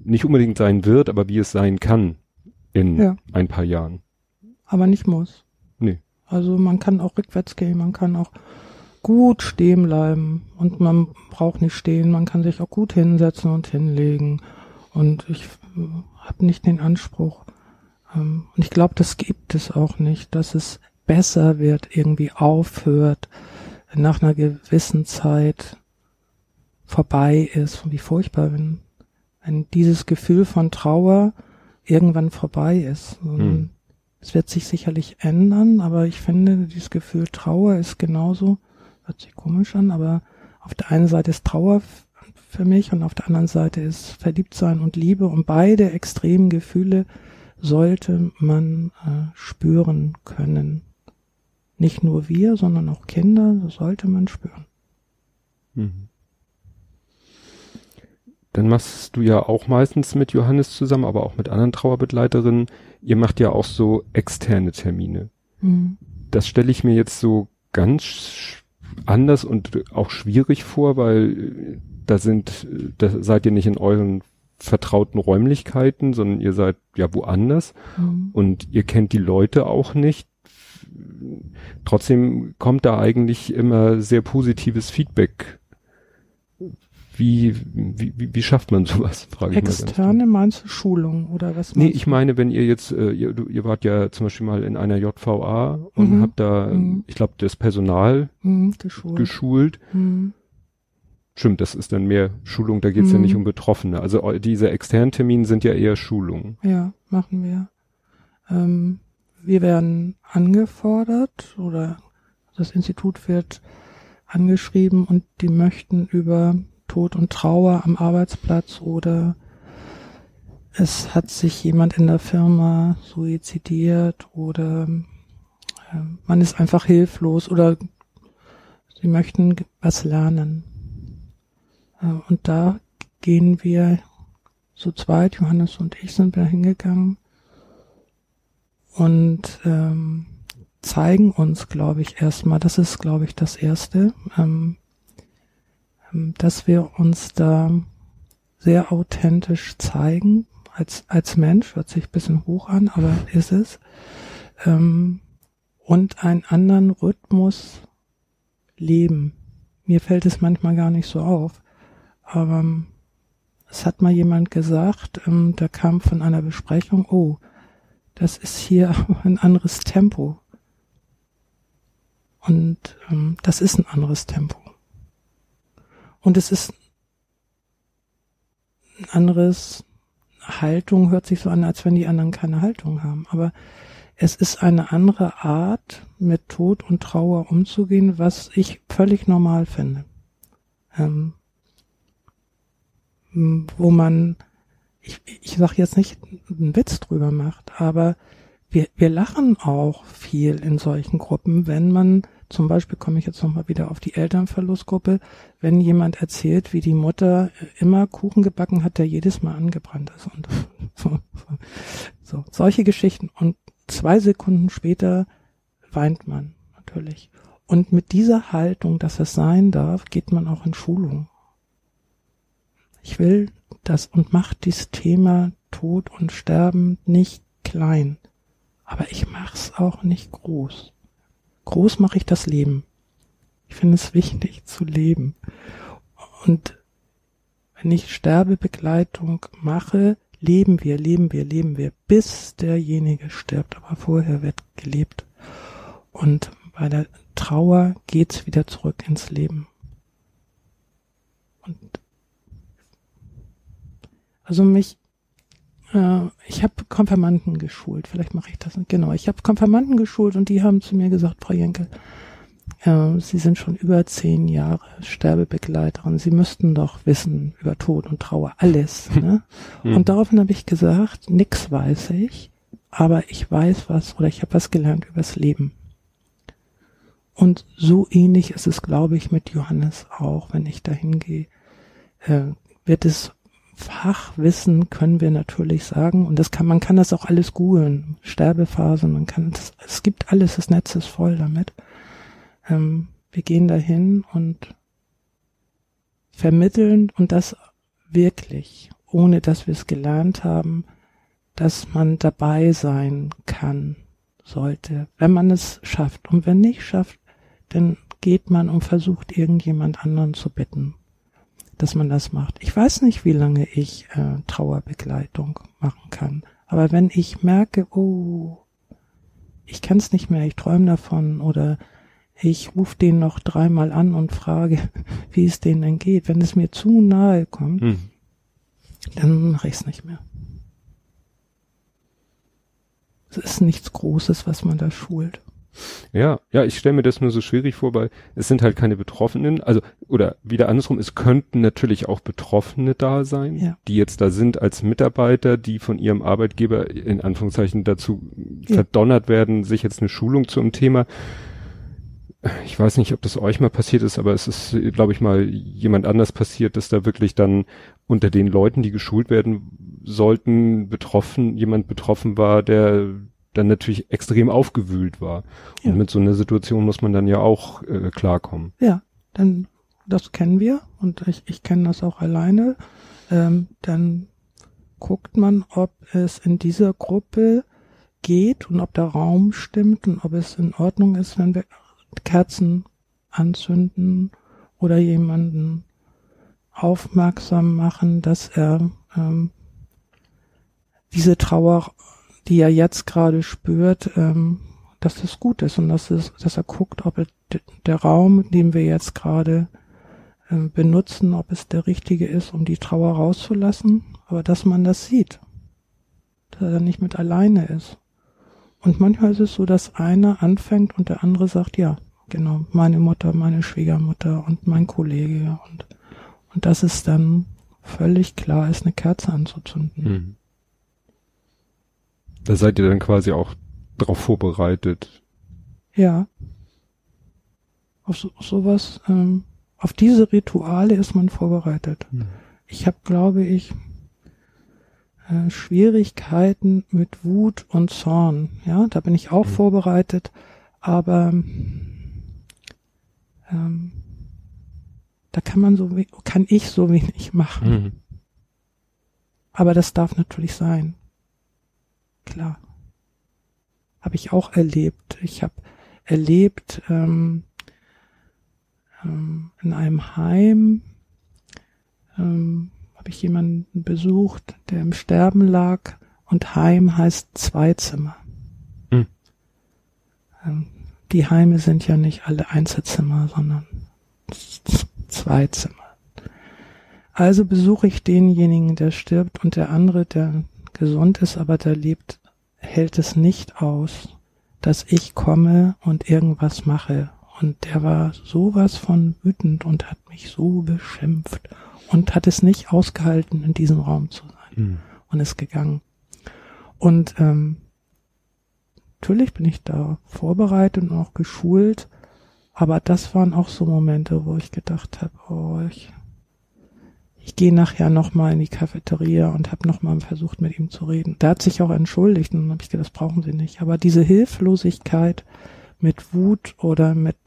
nicht unbedingt sein wird, aber wie es sein kann in Ja. ein paar Jahren. Aber nicht muss. Nee. Also man kann auch rückwärts gehen, man kann auch gut stehen bleiben und man braucht nicht stehen, man kann sich auch gut hinsetzen und hinlegen. Und ich habe nicht den Anspruch, und ich glaube, das gibt es auch nicht, dass es besser wird, irgendwie aufhört, nach einer gewissen Zeit vorbei ist. Und wie furchtbar, wenn, wenn dieses Gefühl von Trauer irgendwann vorbei ist. Und Hm. Es wird sich sicherlich ändern, aber ich finde, dieses Gefühl Trauer ist genauso, hört sich komisch an, aber auf der einen Seite ist Trauer für mich und auf der anderen Seite ist Verliebtsein und Liebe und beide extremen Gefühle sollte man äh, spüren können. Nicht nur wir, sondern auch Kinder, sollte man spüren. Mhm. Dann machst du ja auch meistens mit Johannes zusammen, aber auch mit anderen Trauerbegleiterinnen. Ihr macht ja auch so externe Termine. Mhm. Das stelle ich mir jetzt so ganz anders und auch schwierig vor, weil äh, da sind, äh, da seid ihr nicht in euren vertrauten Räumlichkeiten, sondern ihr seid ja woanders Mhm. und ihr kennt die Leute auch nicht. Trotzdem kommt da eigentlich immer sehr positives Feedback. Wie, wie, wie, wie schafft man sowas, frage ich Externe meinst du Schulung oder was Nee, ich meine, wenn ihr jetzt, äh, ihr, du, ihr wart ja zum Beispiel mal in einer JVA und Mhm. habt da, Mhm. ich glaube, das Personal Mhm, geschult. geschult. Mhm. Stimmt, das ist dann mehr Schulung, da geht's ja Mhm. nicht um Betroffene. Also eu- diese externen Termine sind ja eher Schulungen. Ja, machen wir. Ähm, wir werden angefordert oder das Institut wird angeschrieben und die möchten über Tod und Trauer am Arbeitsplatz oder es hat sich jemand in der Firma suizidiert oder äh, man ist einfach hilflos oder sie möchten was lernen. Äh, und da gehen wir zu zweit, Johannes und ich sind wir hingegangen und ähm, zeigen uns, glaube ich, erstmal, das ist, glaube ich, das Erste, ähm, ähm, dass wir uns da sehr authentisch zeigen, als, als Mensch, hört sich ein bisschen hoch an, aber ist es, ähm, und einen anderen Rhythmus leben. Mir fällt es manchmal gar nicht so auf, ähm, es hat mal jemand gesagt, ähm, da kam von einer Besprechung, oh, das ist hier ein anderes Tempo. Und ähm, das ist ein anderes Tempo. Und es ist ein anderes Haltung, hört sich so an, als wenn die anderen keine Haltung haben. Aber es ist eine andere Art, mit Tod und Trauer umzugehen, was ich völlig normal finde. Ähm, wo man, ich, ich sage jetzt nicht einen Witz drüber macht, aber wir, wir lachen auch viel in solchen Gruppen, wenn man, zum Beispiel komme ich jetzt nochmal wieder auf die Elternverlustgruppe, wenn jemand erzählt, wie die Mutter immer Kuchen gebacken hat, der jedes Mal angebrannt ist und so, so, so solche Geschichten. Und zwei Sekunden später weint man natürlich. Und mit dieser Haltung, dass es sein darf, geht man auch in Schulung. Ich will das und macht dieses Thema Tod und Sterben nicht klein. Aber ich mach's auch nicht groß. Groß mache ich das Leben. Ich finde es wichtig zu leben. Und wenn ich Sterbebegleitung mache, leben wir, leben wir, leben wir, bis derjenige stirbt. Aber vorher wird gelebt. Und bei der Trauer geht's wieder zurück ins Leben. Und also mich, äh, ich habe Konfirmanden geschult, vielleicht mache ich das, genau, ich habe Konfirmanden geschult und die haben zu mir gesagt, Frau Jenkel, äh, Sie sind schon über zehn Jahre Sterbebegleiterin. Sie müssten doch wissen über Tod und Trauer alles. Ne? Mhm. Und daraufhin habe ich gesagt, nix weiß ich, aber ich weiß was oder ich habe was gelernt übers Leben. Und so ähnlich ist es, glaube ich, mit Johannes auch, wenn ich dahin gehe. Äh, wird es Fachwissen können wir natürlich sagen. Und das kann man kann das auch alles googeln. Sterbephasen man kann das, es gibt alles das Netz ist voll damit. Ähm, wir gehen dahin und vermitteln und das wirklich ohne dass wir es gelernt haben dass man dabei sein kann sollte. Wenn man es schafft. Und wenn nicht schafft dann geht man und versucht irgendjemand anderen zu bitten dass man das macht. Ich weiß nicht, wie lange ich äh, Trauerbegleitung machen kann. Aber wenn ich merke, oh, ich kann es nicht mehr, ich träume davon oder ich rufe den noch dreimal an und frage, wie es denen denn geht. Wenn es mir zu nahe kommt, Hm. dann mache ich es nicht mehr. Es ist nichts Großes, was man da schult. Ja, ja, ich stelle mir das nur so schwierig vor, weil es sind halt keine Betroffenen, also oder wieder andersrum, es könnten natürlich auch Betroffene da sein, Ja. die jetzt da sind als Mitarbeiter, die von ihrem Arbeitgeber in Anführungszeichen dazu Ja. verdonnert werden, sich jetzt eine Schulung zu einem Thema. Ich weiß nicht, ob das euch mal passiert ist, aber es ist, glaube ich, mal jemand anders passiert, dass da wirklich dann unter den Leuten, die geschult werden sollten, betroffen, jemand betroffen war, der dann natürlich extrem aufgewühlt war. Ja. Und mit so einer Situation muss man dann ja auch äh, klarkommen. Ja, dann das kennen wir und ich, ich kenne das auch alleine. Ähm, dann guckt man, ob es in dieser Gruppe geht und ob der Raum stimmt und ob es in Ordnung ist, wenn wir Kerzen anzünden oder jemanden aufmerksam machen, dass er ähm, diese Trauer, die er jetzt gerade spürt, ähm, dass das gut ist und dass, es, dass er guckt, ob er, der Raum, den wir jetzt gerade äh, benutzen, ob es der richtige ist, um die Trauer rauszulassen, aber dass man das sieht, dass er nicht mit alleine ist. Und manchmal ist es so, dass einer anfängt und der andere sagt, ja, genau, meine Mutter, meine Schwiegermutter und mein Kollege und, und dass es dann völlig klar ist, eine Kerze anzuzünden. Mhm. Da seid ihr dann quasi auch drauf vorbereitet. Ja. Auf so, sowas, ähm, auf diese Rituale ist man vorbereitet. Mhm. Ich habe, glaube ich, äh, Schwierigkeiten mit Wut und Zorn. Ja, da bin ich auch Mhm. vorbereitet, aber ähm, da kann man so, kann ich so wenig machen. Mhm. Aber das darf natürlich sein. Klar. Habe ich auch erlebt. Ich habe erlebt ähm, ähm, in einem Heim, ähm, habe ich jemanden besucht, der im Sterben lag und Heim heißt Zweizimmer. Hm. Ähm, die Heime sind ja nicht alle Einzelzimmer, sondern Zweizimmer. Also besuche ich denjenigen, der stirbt und der andere, der gesund ist, aber der lebt, hält es nicht aus, dass ich komme und irgendwas mache. Und der war sowas von wütend und hat mich so beschimpft und hat es nicht ausgehalten, in diesem Raum zu sein Mhm. und ist gegangen. Und ähm, natürlich bin ich da vorbereitet und auch geschult, aber das waren auch so Momente, wo ich gedacht habe, oh, ich, ich gehe nachher nochmal in die Cafeteria und habe nochmal versucht, mit ihm zu reden. Der hat sich auch entschuldigt und dann habe ich gedacht, das brauchen Sie nicht. Aber diese Hilflosigkeit mit Wut oder mit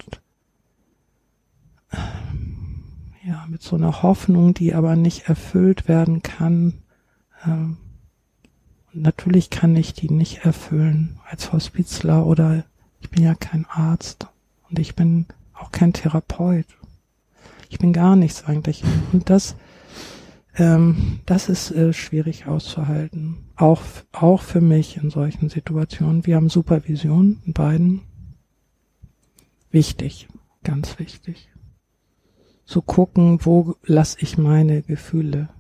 ja, mit so einer Hoffnung, die aber nicht erfüllt werden kann, ähm, natürlich kann ich die nicht erfüllen als Hospizler oder ich bin ja kein Arzt und ich bin auch kein Therapeut. Ich bin gar nichts eigentlich. Und das, ähm, das ist äh, schwierig auszuhalten. Auch, auch für mich in solchen Situationen. Wir haben Supervision in beiden. Wichtig, ganz wichtig. Zu gucken, wo lasse ich meine Gefühle.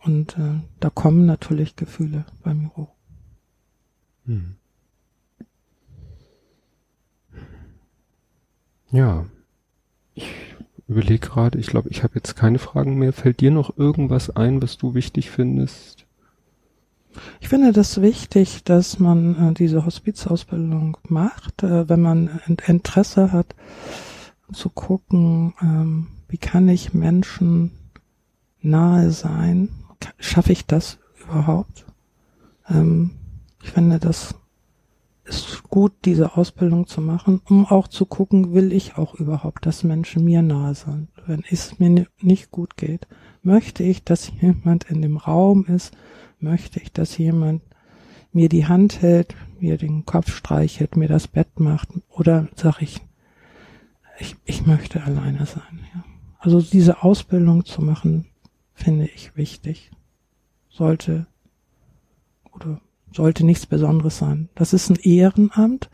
Und äh, da kommen natürlich Gefühle bei mir hoch. Mhm. Ja. Ich überlege gerade, ich glaube, ich habe jetzt keine Fragen mehr. Fällt dir noch irgendwas ein, was du wichtig findest? Ich finde das wichtig, dass man äh, diese Hospizausbildung macht, äh, wenn man Interesse hat, zu gucken, ähm, wie kann ich Menschen nahe sein? Schaffe ich das überhaupt? Ähm, ich finde, das ist gut, diese Ausbildung zu machen, um auch zu gucken, will ich auch überhaupt, dass Menschen mir nahe sind. Wenn es mir nicht gut geht, möchte ich, dass jemand in dem Raum ist, möchte ich, dass jemand mir die Hand hält, mir den Kopf streichelt, mir das Bett macht, oder sage ich, ich, ich möchte alleine sein. Ja. Also diese Ausbildung zu machen, finde ich wichtig. Sollte oder sollte nichts Besonderes sein. Das ist ein Ehrenamt.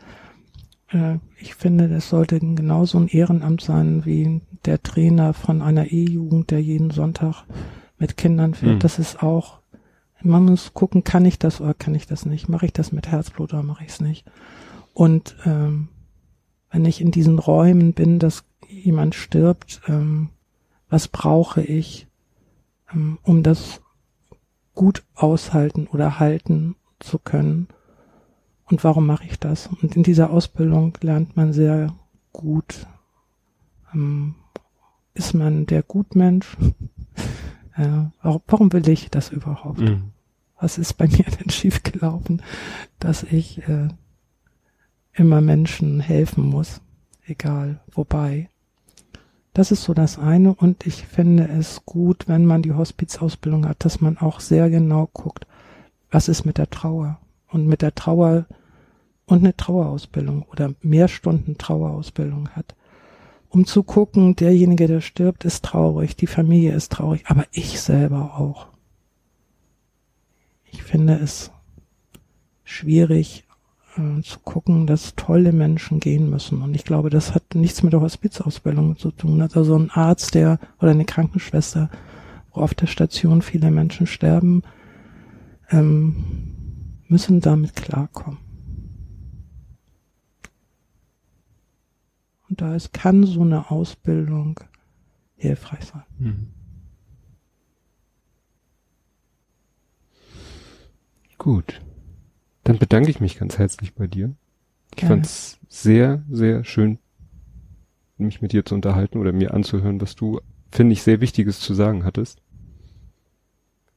Äh, ich finde, das sollte genauso ein Ehrenamt sein wie der Trainer von einer E-Jugend, der jeden Sonntag mit Kindern fährt. Mhm. Das ist auch, man muss gucken, kann ich das oder kann ich das nicht? Mache ich das mit Herzblut oder mache ich es nicht? Und ähm, wenn ich in diesen Räumen bin, dass jemand stirbt, ähm, was brauche ich, ähm, um das gut aushalten oder halten zu können. Und warum mache ich das? Und in dieser Ausbildung lernt man sehr gut, ähm, ist man der Gutmensch? äh, warum, will ich das überhaupt? Mhm. Was ist bei mir denn schiefgelaufen, dass ich äh, immer Menschen helfen muss, egal wobei. Das ist so das eine und ich finde es gut, wenn man die Hospizausbildung hat, dass man auch sehr genau guckt, was ist mit der Trauer und mit der Trauer und eine Trauerausbildung oder mehr Stunden Trauerausbildung hat, um zu gucken, derjenige, der stirbt, ist traurig, die Familie ist traurig, aber ich selber auch. Ich finde es schwierig äh, zu gucken, dass tolle Menschen gehen müssen. Und ich glaube, das hat nichts mit der Hospizausbildung zu tun. Also ein Arzt, der oder eine Krankenschwester, wo auf der Station viele Menschen sterben, ähm, müssen damit klarkommen. Und da ist, kann so eine Ausbildung hilfreich sein. Mhm. Gut. Dann bedanke ich mich ganz herzlich bei dir. Ich fand es sehr, sehr schön, mich mit dir zu unterhalten oder mir anzuhören, was du, finde ich, sehr Wichtiges zu sagen hattest.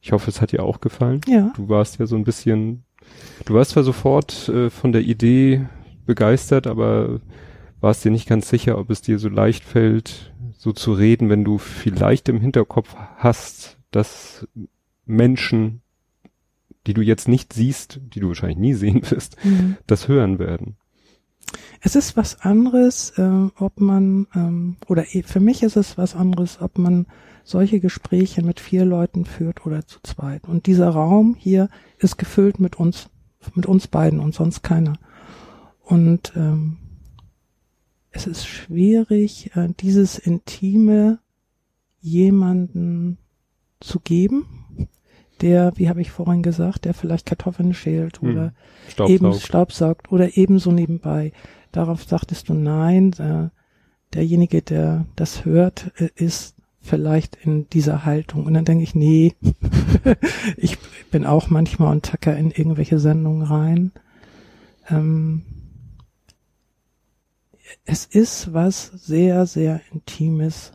Ich hoffe, es hat dir auch gefallen. Ja. Du warst ja so ein bisschen, du warst zwar sofort äh, von der Idee begeistert, aber warst dir nicht ganz sicher, ob es dir so leicht fällt, so zu reden, wenn du vielleicht im Hinterkopf hast, dass Menschen, die du jetzt nicht siehst, die du wahrscheinlich nie sehen wirst, mhm. das hören werden. Es ist was anderes, äh, ob man, ähm, oder für mich ist es was anderes, ob man solche Gespräche mit vier Leuten führt oder zu zweit. Und dieser Raum hier ist gefüllt mit uns, mit uns beiden und sonst keiner. Und ähm, es ist schwierig, äh, dieses Intime jemanden zu geben, der, wie habe ich vorhin gesagt, der vielleicht Kartoffeln schält hm. oder hm, eben Staubsaugt oder ebenso nebenbei. Darauf sagtest du nein. Äh, derjenige, der das hört, äh, ist vielleicht in dieser Haltung. Und dann denke ich, nee, ich bin auch manchmal und tacker in irgendwelche Sendungen rein. Ähm, es ist was sehr, sehr Intimes,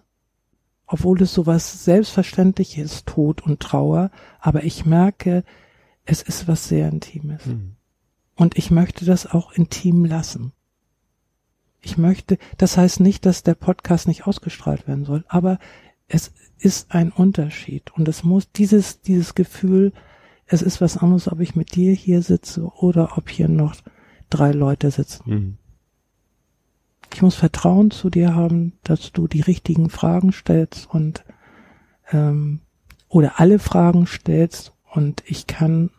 obwohl es sowas Selbstverständliches ist, Tod und Trauer, aber ich merke, es ist was sehr Intimes. Mhm. Und ich möchte das auch intim lassen. Ich möchte, das heißt nicht, dass der Podcast nicht ausgestrahlt werden soll, aber es ist ein Unterschied und es muss dieses, dieses Gefühl, es ist was anderes, ob ich mit dir hier sitze oder ob hier noch drei Leute sitzen. Mhm. Ich muss Vertrauen zu dir haben, dass du die richtigen Fragen stellst und ähm, oder alle Fragen stellst und ich kann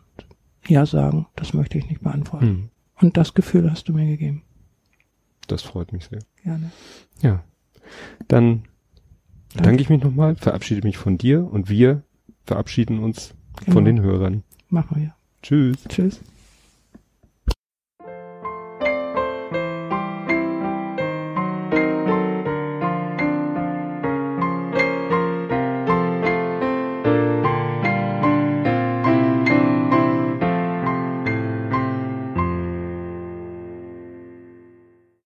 ja sagen, das möchte ich nicht beantworten. Mhm. Und das Gefühl hast du mir gegeben. Das freut mich sehr. Gerne. Ja. Dann bedanke ich mich nochmal, verabschiede mich von dir und wir verabschieden uns genau. von den Hörern. Machen wir. Tschüss. Tschüss.